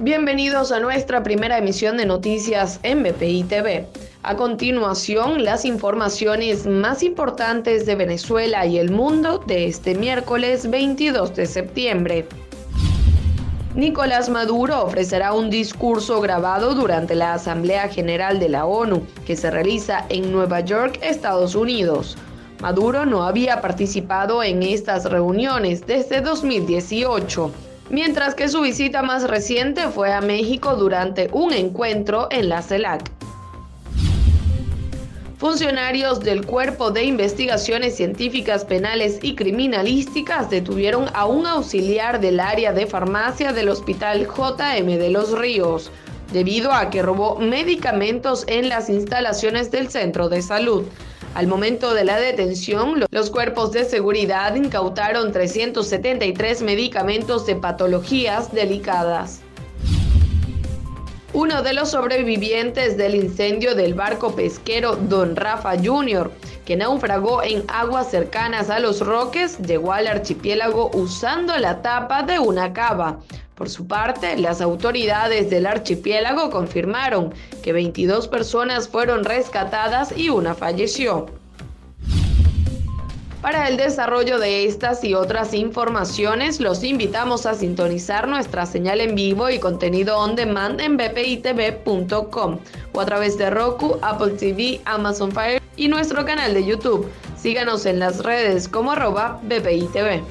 Bienvenidos a nuestra primera emisión de noticias en BPI TV. A continuación, las informaciones más importantes de Venezuela y el mundo de este miércoles 22 de septiembre. Nicolás Maduro ofrecerá un discurso grabado durante la Asamblea General de la ONU, que se realiza en Nueva York, Estados Unidos. Maduro no había participado en estas reuniones desde 2018 mientras que su visita más reciente fue a México durante un encuentro en la CELAC. Funcionarios del Cuerpo de Investigaciones Científicas Penales y Criminalísticas detuvieron a un auxiliar del área de farmacia del Hospital JM de los Ríos, debido a que robó medicamentos en las instalaciones del centro de salud. Al momento de la detención, los cuerpos de seguridad incautaron 373 medicamentos de patologías delicadas. Uno de los sobrevivientes del incendio del barco pesquero Don Rafa Jr., que naufragó en aguas cercanas a los Roques, llegó al archipiélago usando la tapa de una cava. Por su parte, las autoridades del archipiélago confirmaron que 22 personas fueron rescatadas y una falleció. Para el desarrollo de estas y otras informaciones, los invitamos a sintonizar nuestra señal en vivo y contenido on demand en bpitv.com o a través de Roku, Apple TV, Amazon Fire y nuestro canal de YouTube. Síganos en las redes como arroba bpitv.